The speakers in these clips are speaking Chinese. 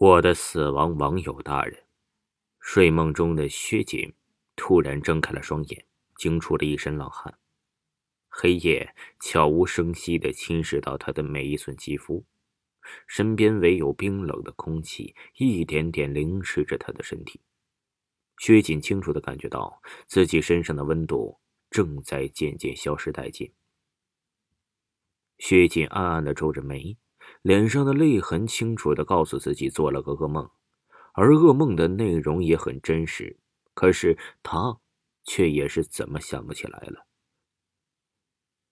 我的死亡网友大人，睡梦中的薛锦突然睁开了双眼，惊出了一身冷汗。黑夜悄无声息地侵蚀到他的每一寸肌肤，身边唯有冰冷的空气一点点凌迟着他的身体。薛锦清楚地感觉到自己身上的温度正在渐渐消失殆尽。薛锦暗暗地皱着眉。脸上的泪痕清楚的告诉自己做了个噩梦，而噩梦的内容也很真实。可是他却也是怎么想不起来了。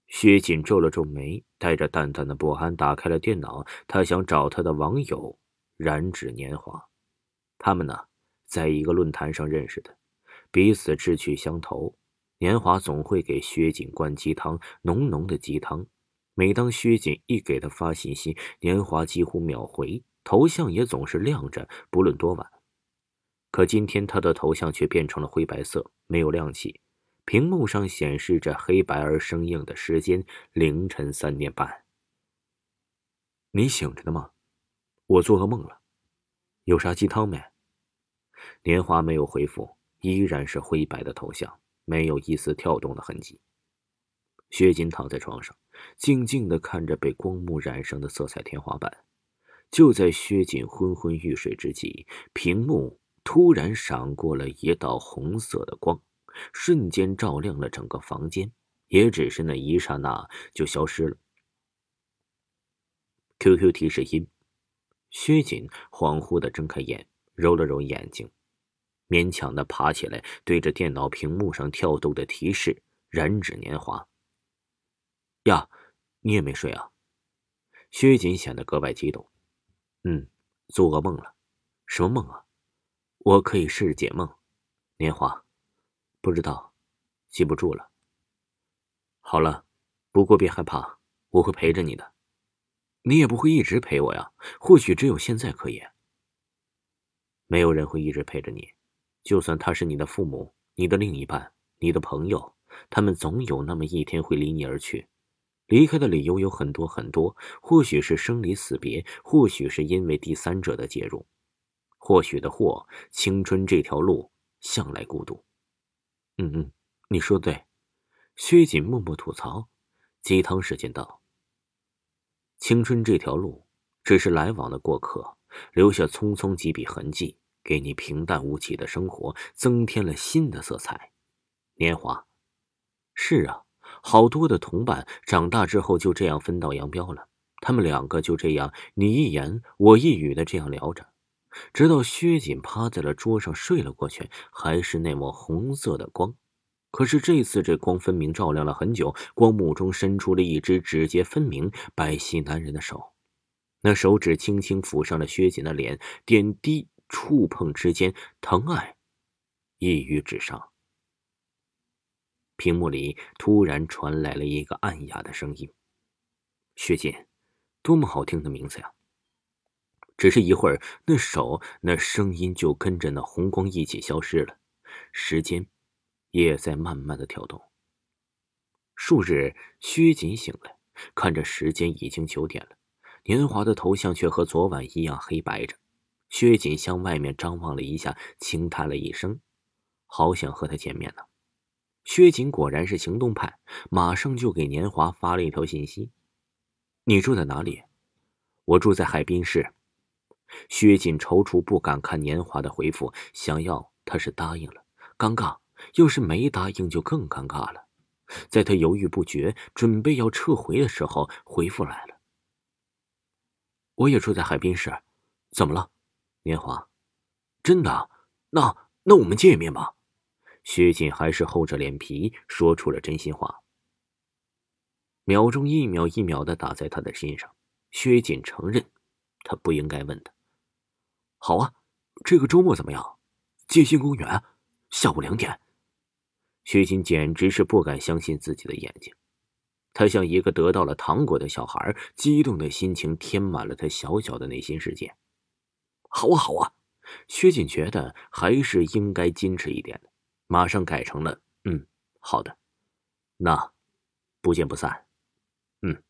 薛锦皱了皱眉，带着淡淡的不安打开了电脑。他想找他的网友燃指年华，他们呢，在一个论坛上认识的，彼此志趣相投。年华总会给薛锦灌鸡汤，浓浓的鸡汤。每当薛锦一给他发信息，年华几乎秒回，头像也总是亮着，不论多晚。可今天他的头像却变成了灰白色，没有亮起，屏幕上显示着黑白而生硬的时间：凌晨三点半。你醒着呢吗？我做噩梦了，有啥鸡汤没？年华没有回复，依然是灰白的头像，没有一丝跳动的痕迹。薛锦躺在床上，静静的看着被光幕染上的色彩天花板。就在薛锦昏昏欲睡之际，屏幕突然闪过了一道红色的光，瞬间照亮了整个房间。也只是那一刹那，就消失了。QQ 提示音，薛锦恍惚的睁开眼，揉了揉眼睛，勉强的爬起来，对着电脑屏幕上跳动的提示：“燃指年华。”呀，你也没睡啊？薛瑾显得格外激动。嗯，做噩梦了。什么梦啊？我可以试着解梦。年华，不知道，记不住了。好了，不过别害怕，我会陪着你的。你也不会一直陪我呀，或许只有现在可以。没有人会一直陪着你，就算他是你的父母、你的另一半、你的朋友，他们总有那么一天会离你而去。离开的理由有很多很多，或许是生离死别，或许是因为第三者的介入，或许的或青春这条路向来孤独。嗯嗯，你说的对。薛锦默默吐槽。鸡汤时间到。青春这条路只是来往的过客，留下匆匆几笔痕迹，给你平淡无奇的生活增添了新的色彩。年华，是啊。好多的同伴长大之后就这样分道扬镳了，他们两个就这样你一言我一语的这样聊着，直到薛锦趴在了桌上睡了过去，还是那抹红色的光。可是这次这光分明照亮了很久，光幕中伸出了一只指节分明、白皙男人的手，那手指轻轻抚上了薛锦的脸，点滴触碰之间，疼爱溢于纸上。屏幕里突然传来了一个暗哑的声音：“薛锦，多么好听的名字呀！”只是一会儿，那手、那声音就跟着那红光一起消失了，时间也在慢慢的跳动。数日，薛锦醒来，看着时间已经九点了，年华的头像却和昨晚一样黑白着。薛锦向外面张望了一下，轻叹了一声：“好想和他见面呢。”薛锦果然是行动派，马上就给年华发了一条信息：“你住在哪里？”“我住在海滨市。”薛锦踌躇不敢看年华的回复，想要他是答应了，尴尬；要是没答应，就更尴尬了。在他犹豫不决，准备要撤回的时候，回复来了：“我也住在海滨市，怎么了？”年华：“真的？那那我们见一面吧。”薛锦还是厚着脸皮说出了真心话。秒钟一秒一秒的打在他的心上。薛锦承认，他不应该问的。好啊，这个周末怎么样？街心公园，下午两点。薛锦简直是不敢相信自己的眼睛，他像一个得到了糖果的小孩，激动的心情填满了他小小的内心世界。好啊，好啊，薛锦觉得还是应该矜持一点的。马上改成了嗯，好的，那不见不散。嗯，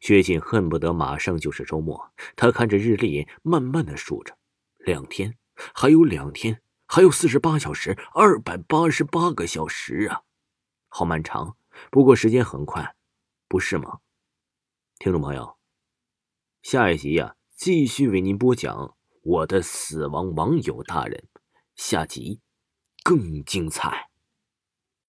薛锦恨不得马上就是周末。他看着日历，慢慢的数着，两天，还有两天，还有四十八小时，二百八十八个小时啊，好漫长。不过时间很快，不是吗？听众朋友，下一集呀，继续为您播讲我的死亡网友大人，下集更精彩。